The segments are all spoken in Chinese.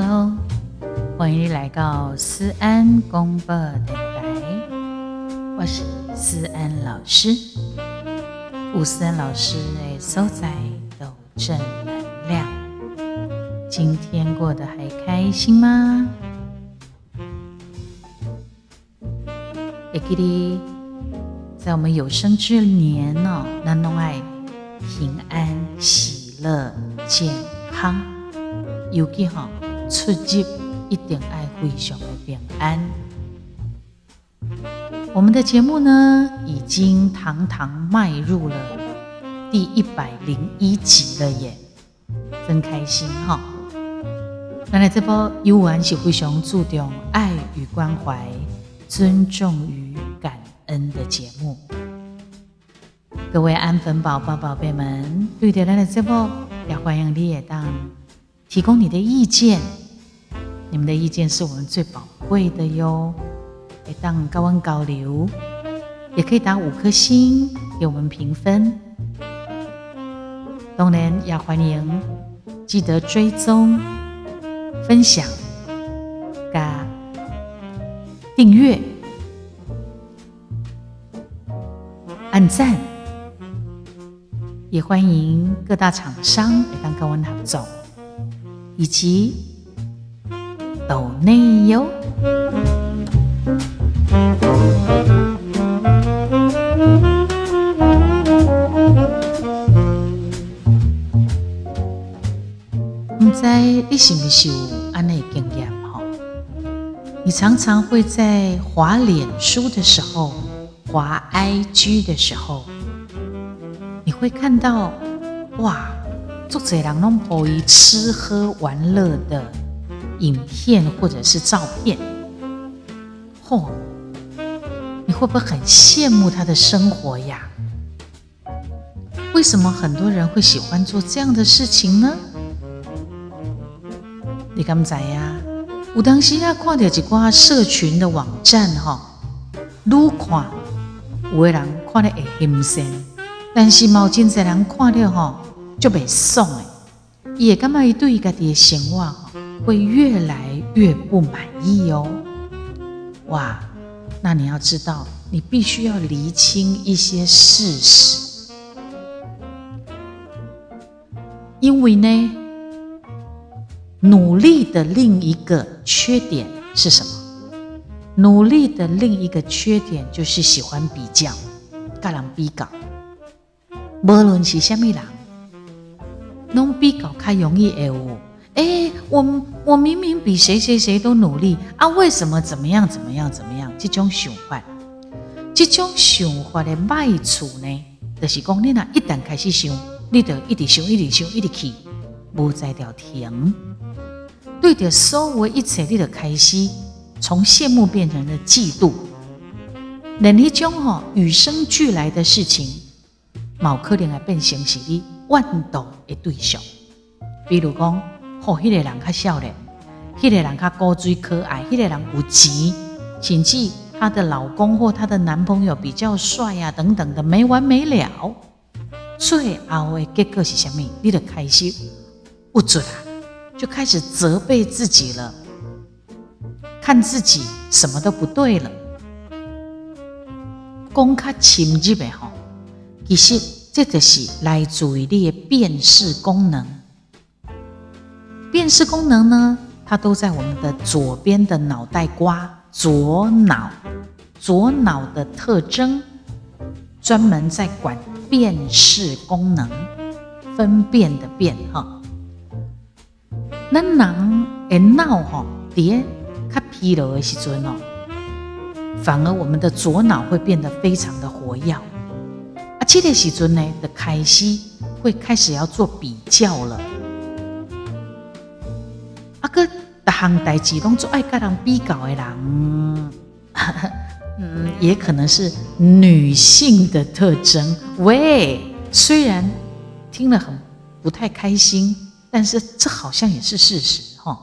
Hello，欢迎来到思安公播电台，我是思安老师。吴思安老师的所在都正能量。今天过得还开心吗？也记得在我们有生之年哦，那弄爱平安、喜乐、健康，尤其哈出入一定爱非常的平安。我们的节目呢，已经堂堂迈入了第一百零一集了耶，真开心哈！原来这波游玩是非常注重爱与关怀、尊重与感恩的节目。各位安粉宝宝、宝贝们，对的，来了这波也欢迎你也当提供你的意见，你们的意见是我们最宝贵的哟。也当高温高流，也可以打五颗星给我们评分。当然也欢迎记得追踪、分享、加订阅、按赞，也欢迎各大厂商来当高温合作，以及抖内哟。你在你是不是有安内经验哈？你常常会在滑脸书的时候、滑 IG 的时候，你会看到哇，作者人弄可以吃喝玩乐的影片或者是照片，嚯！你会不会很羡慕他的生活呀？为什么很多人会喜欢做这样的事情呢？你敢知呀？有当时啊，看到一挂社群的网站哈，愈看有的人看得会心酸，但是毛真侪人看了哈就袂爽诶，也感觉伊对家己的生活会越来越不满意哦。哇，那你要知道，你必须要厘清一些事实，因为呢。努力的另一个缺点是什么？努力的另一个缺点就是喜欢比较，甲人比较。无论是虾米人，拢比较较容易会有。哎，我我明明比谁谁谁都努力啊，为什么怎么样怎么样怎么样？这种想法，这种想法的坏处呢，就是讲你若一旦开始想，你就一直想，一直想，一直去，无在条停。对着所有一切，你就开始从羡慕变成了嫉妒，那一种吼与生俱来的事情，毛可能会变成是你万妒的对象。比如讲，吼，迄个人较少年，迄个人较高追可爱，迄个人有钱，甚至她的老公或她的男朋友比较帅啊，等等的没完没了。最后的结果是什么？你的开始不准啊！就开始责备自己了，看自己什么都不对了。讲较深入的吼，其实这就是来自于你的辨识功能。辨识功能呢，它都在我们的左边的脑袋瓜，左脑，左脑的特征，专门在管辨识功能，分辨的辨哈。咱人的脑吼，伫较疲劳的时阵哦，反而我们的左脑会变得非常的活跃。这个时阵呢的开始会开始要做比较了。啊，个逐项代志拢做爱甲人比较的人，嗯，也可能是女性的特征。喂，虽然听了很不太开心。但是这好像也是事实哈，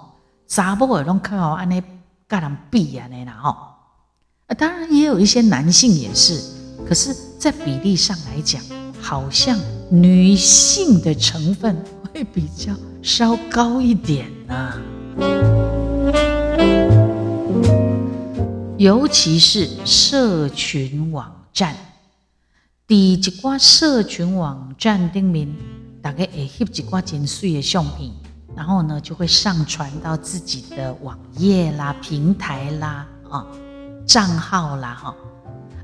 查某拢较好安尼甲人比安尼啦吼，啊，当然也有一些男性也是，可是，在比例上来讲，好像女性的成分会比较稍高一点呢。尤其是社群网站，第一挂社群网站顶面，大概会翕一挂真水的相片，然后呢就会上传到自己的网页啦、平台啦、啊账号啦，哈。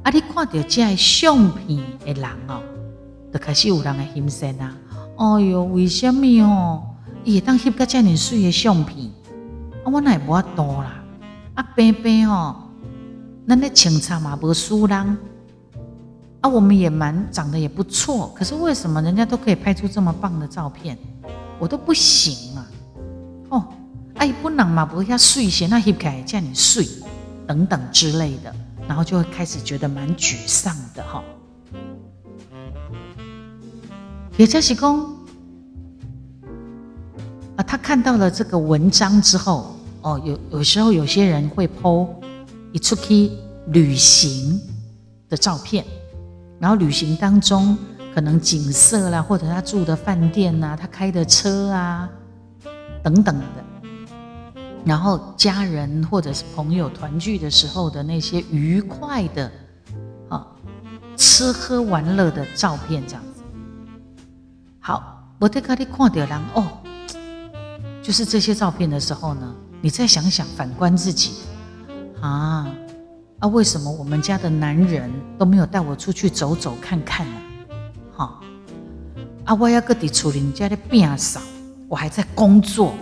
啊！你看到这相片的人哦，就开始有人的心声啊！哎哟，为什么哦？伊会当翕个这么水的相片，啊，我乃无多啦！啊，平平哦，咱的清茶嘛无输人，啊，我们也蛮长得也不错，可是为什么人家都可以拍出这么棒的照片，我都不行啊？哦，啊，伊本人嘛无遐水些，那翕起来这么水，等等之类的。然后就会开始觉得蛮沮丧的哈。也就是公，啊，他看到了这个文章之后，哦，有有时候有些人会 po 一出去旅行的照片，然后旅行当中可能景色啦，或者他住的饭店呐，他开的车啊，等等的。然后家人或者是朋友团聚的时候的那些愉快的啊吃喝玩乐的照片，这样子。好，我在看你看到人哦，就是这些照片的时候呢，你再想想，反观自己啊啊，为什么我们家的男人都没有带我出去走走看看呢？哈啊，我要个地处理家的变少，我还在工作。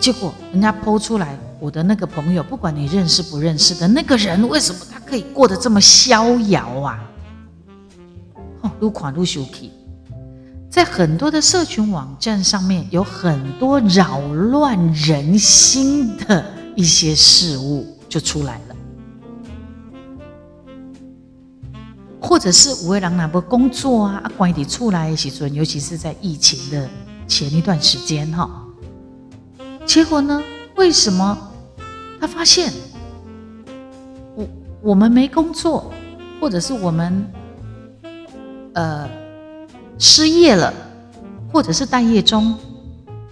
结果人家剖出来，我的那个朋友，不管你认识不认识的那个人，为什么他可以过得这么逍遥啊？哦，撸款撸修气，在很多的社群网站上面，有很多扰乱人心的一些事物就出来了，或者是五位郎哪不工作啊，关底出来时阵，尤其是在疫情的前一段时间哈。结果呢？为什么他发现我我们没工作，或者是我们呃失业了，或者是待业中？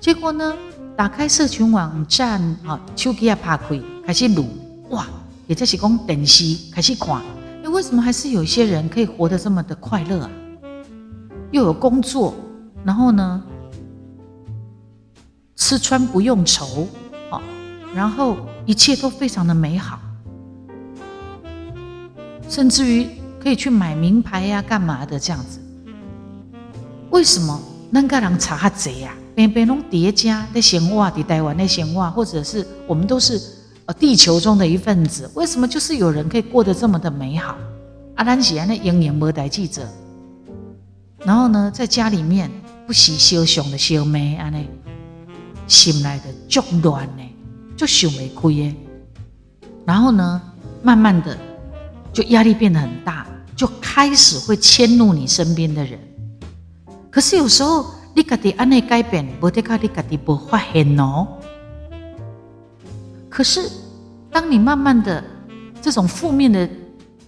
结果呢？打开社群网站，啊，手机也拍开，开始录，哇！也就是讲电视开始看，哎，为什么还是有一些人可以活得这么的快乐啊？又有工作，然后呢？吃穿不用愁，哦，然后一切都非常的美好，甚至于可以去买名牌呀，干嘛的这样子？为什么那个人查哈贼呀？边边拢叠加在闲话，在台湾的闲话，或者是我们都是呃地球中的一份子，为什么就是有人可以过得这么的美好？阿兰喜安那营养无代记者，然后呢，在家里面不喜修熊的修妹安内。心来的就乱呢，就想不开耶。然后呢，慢慢的就压力变得很大，就开始会迁怒你身边的人。可是有时候你家己安内改变，不得靠你家己不发现哦。可是当你慢慢的这种负面的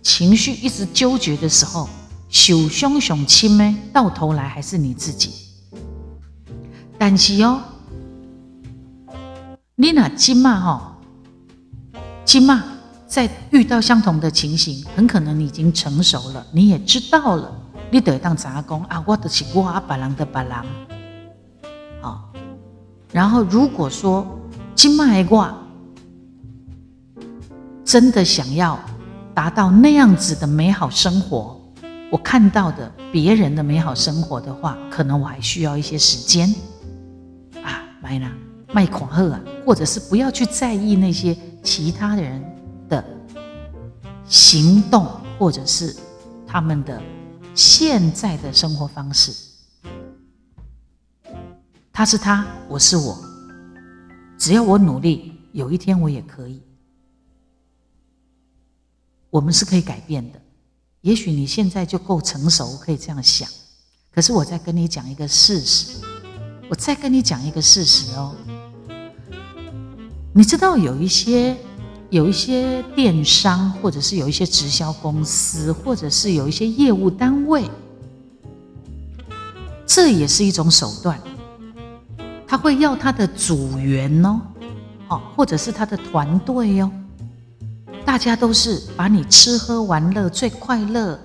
情绪一直纠结的时候，受伤上轻呢，到头来还是你自己。但是哦。你那金嘛哈，金嘛在遇到相同的情形，很可能你已经成熟了，你也知道了，你得当杂工啊，我的是我啊，别人的别人，好。然后如果说金嘛的我真的想要达到那样子的美好生活，我看到的别人的美好生活的话，可能我还需要一些时间啊，买啦。卖狂贺啊，或者是不要去在意那些其他人的行动，或者是他们的现在的生活方式。他是他，我是我，只要我努力，有一天我也可以。我们是可以改变的。也许你现在就够成熟，可以这样想。可是我再跟你讲一个事实，我再跟你讲一个事实哦。你知道有一些有一些电商，或者是有一些直销公司，或者是有一些业务单位，这也是一种手段。他会要他的组员哦，好，或者是他的团队哟，大家都是把你吃喝玩乐最快乐，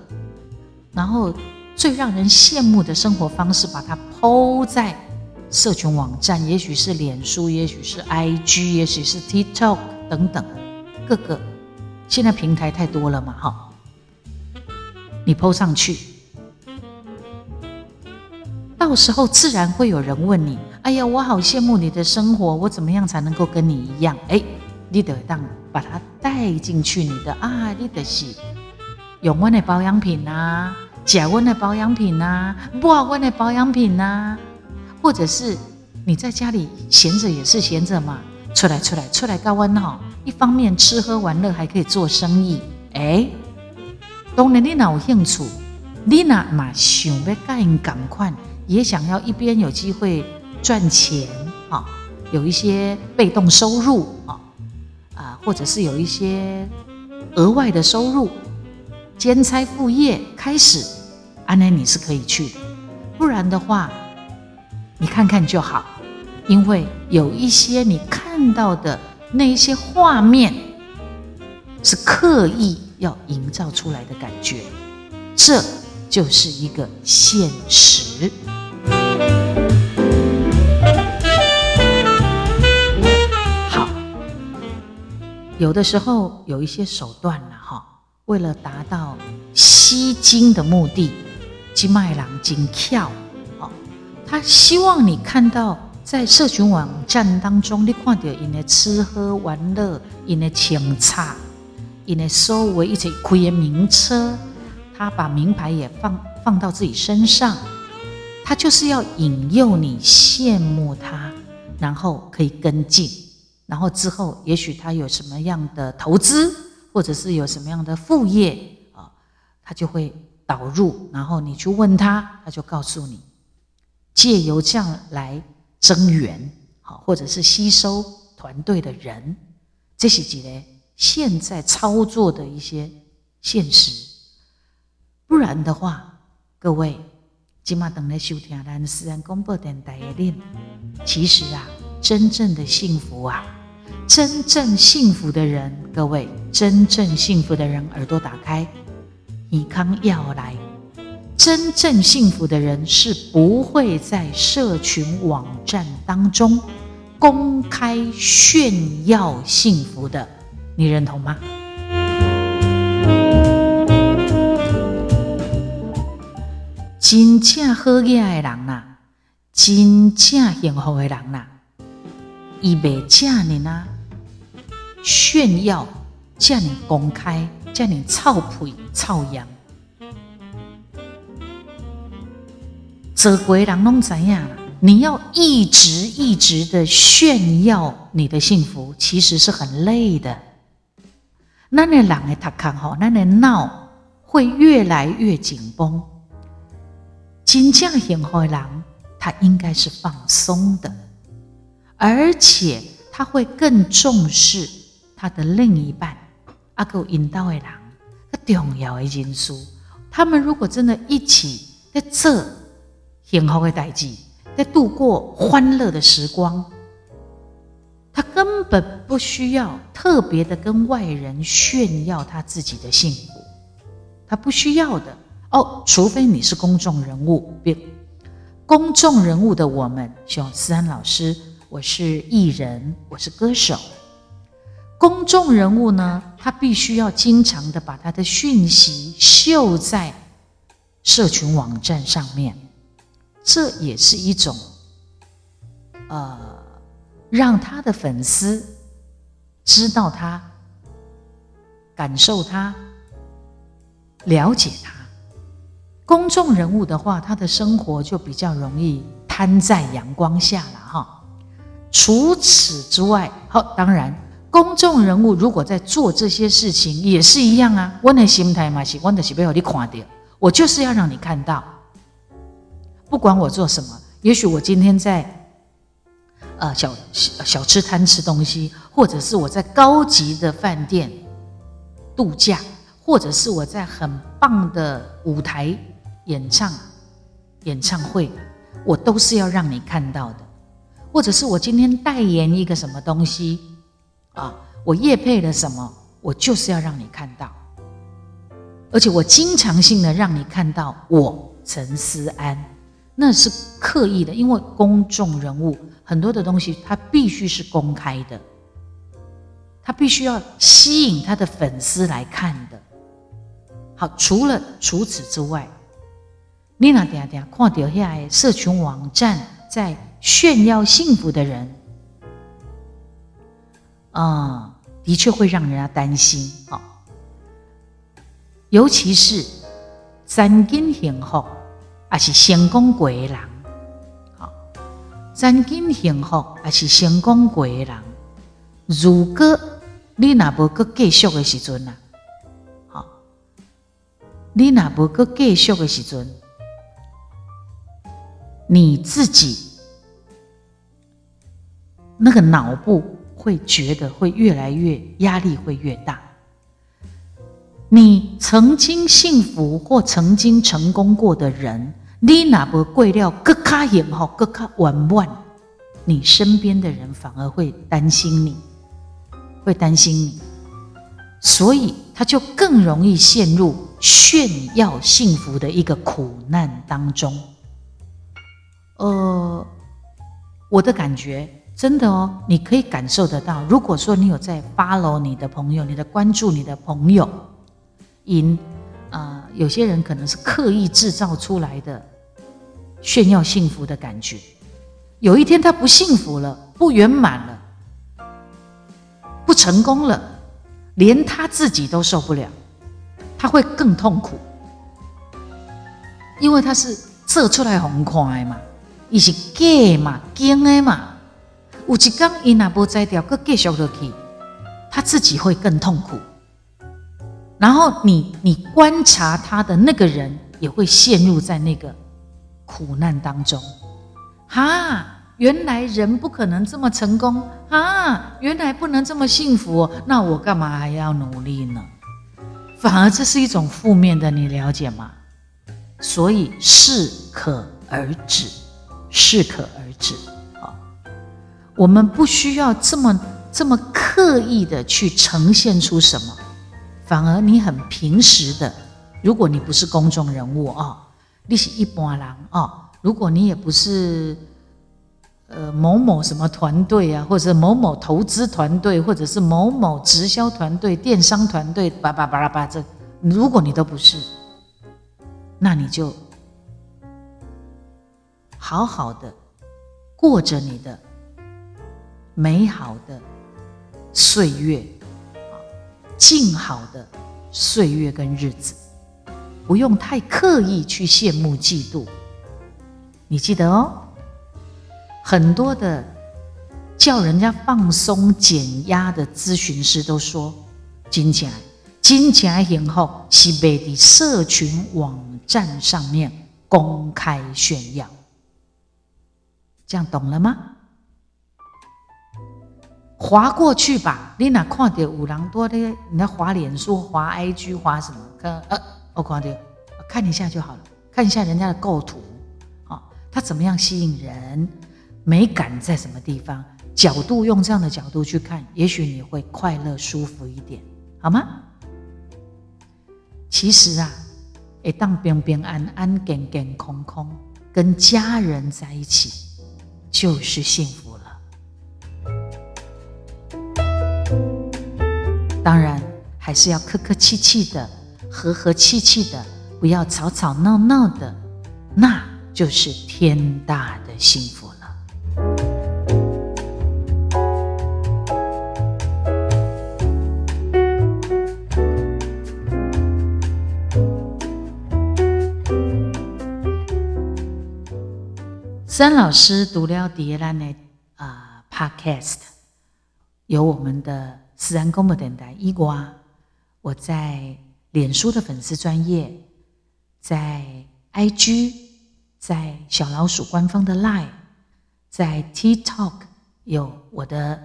然后最让人羡慕的生活方式，把它抛在社群网站，也许是脸书，也许是 IG，也许是 TikTok 等等各个，现在平台太多了嘛，哈，你 PO 上去，到时候自然会有人问你。哎呀，我好羡慕你的生活，我怎么样才能够跟你一样？哎，你得当把它带进去，你的啊，你的是用我的保养品呐，假我的保养品呐，不好我的保养品呐，或者是你在家里闲着也是闲着嘛，出来出来出来高温哈，一方面吃喝玩乐还可以做生意，哎，当然你哪有兴趣，你哪嘛想要跟人赶快，也想要一边有机会。赚钱啊，有一些被动收入啊，啊，或者是有一些额外的收入，兼差副业开始，安南你是可以去的。不然的话，你看看就好，因为有一些你看到的那一些画面，是刻意要营造出来的感觉，这就是一个现实。好有的时候有一些手段了哈，为了达到吸金的目的，金麦郎金跳，他希望你看到在社群网站当中，你看到因的吃喝玩乐，因的请茶，因的所有一些开的名车，他把名牌也放放到自己身上，他就是要引诱你羡慕他，然后可以跟进。然后之后，也许他有什么样的投资，或者是有什么样的副业啊，他就会导入。然后你去问他，他就告诉你，借由这样来增援，好，或者是吸收团队的人，这些几类现在操作的一些现实。不然的话，各位今嘛等来收听咱私人广播电台的恁，其实啊，真正的幸福啊。真正幸福的人，各位，真正幸福的人，耳朵打开，以康要来。真正幸福的人是不会在社群网站当中公开炫耀幸福的，你认同吗？真正好嘢的人呐，真正幸福的人呐，伊袂假呢呐。炫耀，叫你公开，叫你操皮操羊，这鬼人弄怎样？你要一直一直的炫耀你的幸福，其实是很累的。那那人诶，他看吼，那那闹会越来越紧绷。真正幸福的人，他应该是放松的，而且他会更重视。他的另一半，阿狗引导的人，个重要的因素。他们如果真的一起在这幸福的代际，在度过欢乐的时光，他根本不需要特别的跟外人炫耀他自己的幸福，他不需要的哦。除非你是公众人物，别公众人物的我们，像思安老师，我是艺人，我是歌手。公众人物呢，他必须要经常的把他的讯息秀在社群网站上面，这也是一种，呃，让他的粉丝知道他、感受他、了解他。公众人物的话，他的生活就比较容易摊在阳光下了哈。除此之外，好，当然。公众人物如果在做这些事情，也是一样啊。我的心态嘛是，我的是要你看到，我就是要让你看到。不管我做什么，也许我今天在呃小小吃摊吃东西，或者是我在高级的饭店度假，或者是我在很棒的舞台演唱演唱会，我都是要让你看到的。或者是我今天代言一个什么东西。啊，我业配了什么，我就是要让你看到，而且我经常性的让你看到我陈思安，那是刻意的，因为公众人物很多的东西，他必须是公开的，他必须要吸引他的粉丝来看的。好，除了除此之外，你那点点看到下社群网站在炫耀幸福的人。啊，的确会让人家担心啊，尤其是三金幸福，也是成功过的人，好，三金幸福也是成功过的人，如果你那无个继续的时阵呐，好，你那无个继续的时阵，你自己那个脑部。会觉得会越来越压力会越大。你曾经幸福或曾经成功过的人，你哪不贵料更卡严好更卡玩玩，你身边的人反而会担心你，会担心你，所以他就更容易陷入炫耀幸福的一个苦难当中。呃，我的感觉。真的哦，你可以感受得到。如果说你有在 follow 你的朋友，你的关注你的朋友，因啊，有些人可能是刻意制造出来的炫耀幸福的感觉。有一天他不幸福了，不圆满了，不成功了，连他自己都受不了，他会更痛苦，因为他是射出来红快嘛，伊是假嘛，假的嘛。有一刚伊那不摘掉，搁继续落去，他自己会更痛苦。然后你你观察他的那个人，也会陷入在那个苦难当中。哈，原来人不可能这么成功啊！原来不能这么幸福，那我干嘛还要努力呢？反而这是一种负面的，你了解吗？所以适可而止，适可而止。我们不需要这么这么刻意的去呈现出什么，反而你很平实的。如果你不是公众人物啊，你是一般人啊，如果你也不是呃某某什么团队啊，或者某某投资团队，或者是某某直销团队、电商团队，叭叭叭拉叭这，如果你都不是，那你就好好的过着你的。美好的岁月，静好的岁月跟日子，不用太刻意去羡慕嫉妒。你记得哦，很多的叫人家放松减压的咨询师都说，金钱金钱以后是被的社群网站上面公开炫耀，这样懂了吗？划过去吧，你哪看到五郎多的？你那划脸书、划 IG、划什么？看呃，我看到，看一下就好了。看一下人家的构图，啊，他怎么样吸引人？美感在什么地方？角度用这样的角度去看，也许你会快乐舒服一点，好吗？其实啊，一当平平安安、健健康康，跟家人在一起，就是幸福。当然，还是要客客气气的、和和气气的，不要吵吵闹闹的，那就是天大的幸福了。三老师读了迪兰的啊 Podcast，有我们的。自然公布等待伊瓜，我在脸书的粉丝专业，在 IG，在小老鼠官方的 Line，在 TikTok 有我的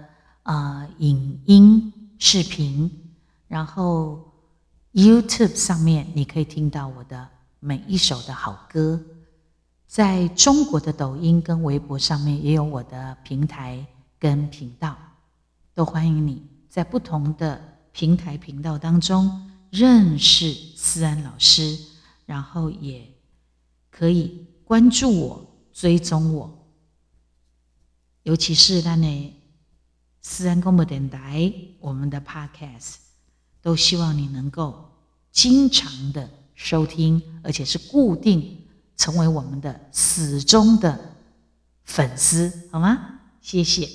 啊影音视频，然后 YouTube 上面你可以听到我的每一首的好歌，在中国的抖音跟微博上面也有我的平台跟频道，都欢迎你。在不同的平台频道当中认识思安老师，然后也可以关注我、追踪我。尤其是那呢，思安广播电台我们的 Podcast，都希望你能够经常的收听，而且是固定成为我们的死忠的粉丝，好吗？谢谢。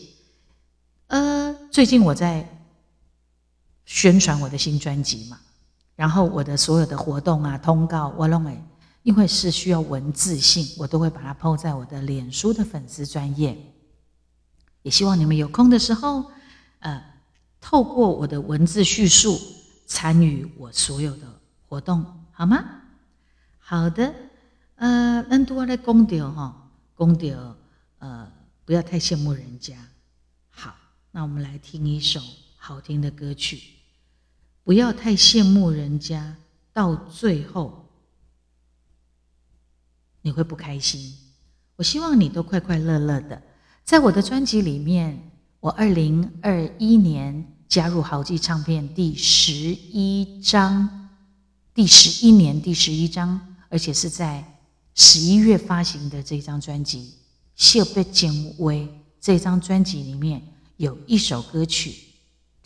呃，最近我在。宣传我的新专辑嘛，然后我的所有的活动啊、通告，我认为因为是需要文字性，我都会把它抛在我的脸书的粉丝专页。也希望你们有空的时候，呃，透过我的文字叙述参与我所有的活动，好吗？好的，呃，那多来公调哈，公调，呃，不要太羡慕人家。好，那我们来听一首好听的歌曲。不要太羡慕人家，到最后你会不开心。我希望你都快快乐乐的。在我的专辑里面，我二零二一年加入豪记唱片第十一张，第十一年第十一张，而且是在十一月发行的这张专辑《谢贝简威》。这张专辑里面有一首歌曲，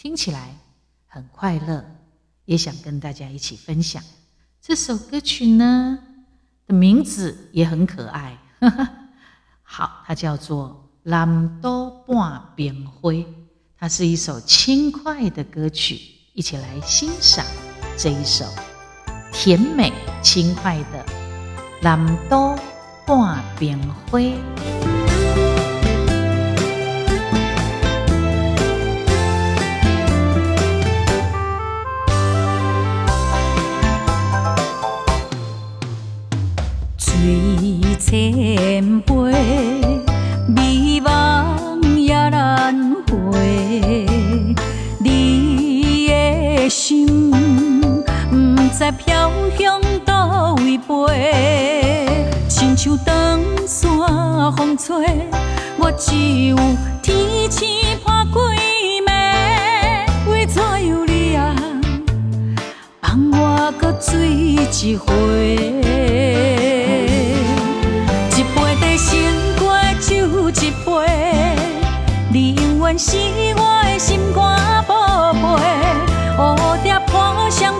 听起来。很快乐，也想跟大家一起分享这首歌曲呢。的名字也很可爱，好，它叫做《蓝多半边灰》，它是一首轻快的歌曲，一起来欣赏这一首甜美轻快的《蓝多半边灰》。千杯美梦也难回，你的心不知飘向倒位飞，亲像长山风吹，我只有天星伴几暝，为怎样你啊？放我搁醉一回？是我的心肝宝贝，蝴蝶破双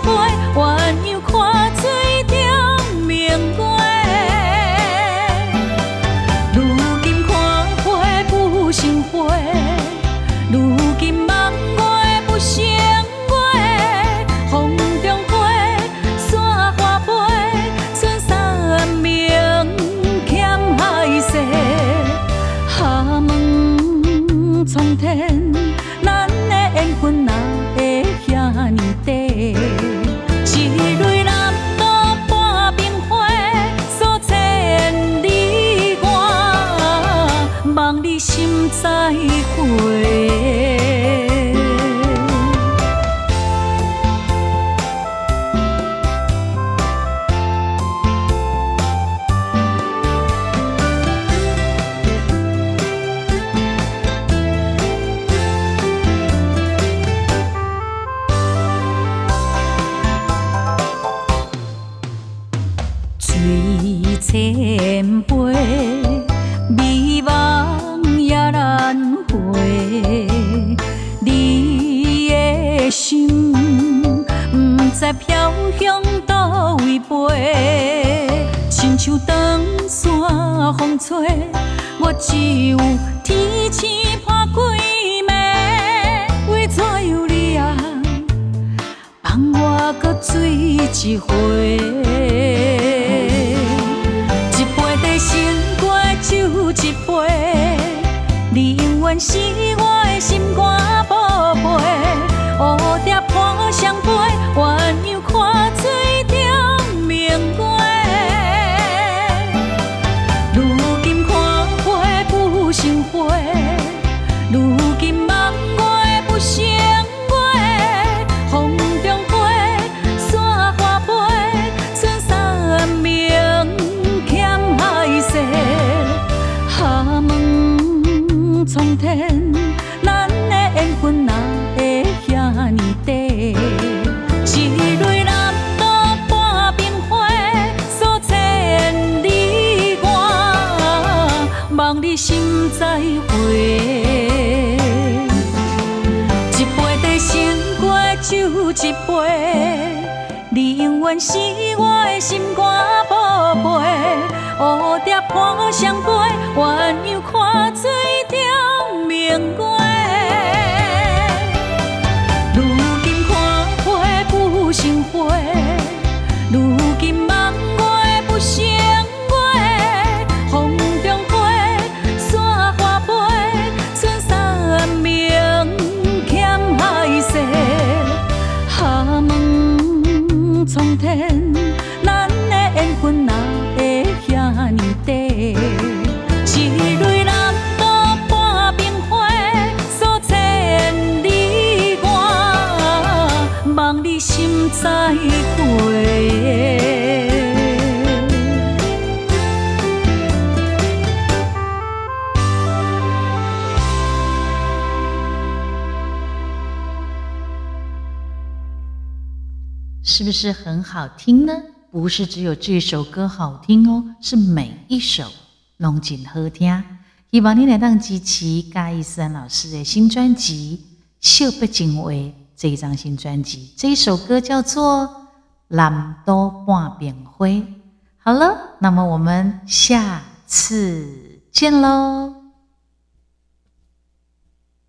醉一回。一杯地心肝酒，一杯，你永远是我的心肝宝贝。蝴蝶伴双飞，是不是很好听呢？不是只有这首歌好听哦，是每一首拢真好听。希望你来当支持嘉义思安老师的新专辑《秀不精微》这一张新专辑。这一首歌叫做《南都半边灰》。好了，那么我们下次见喽。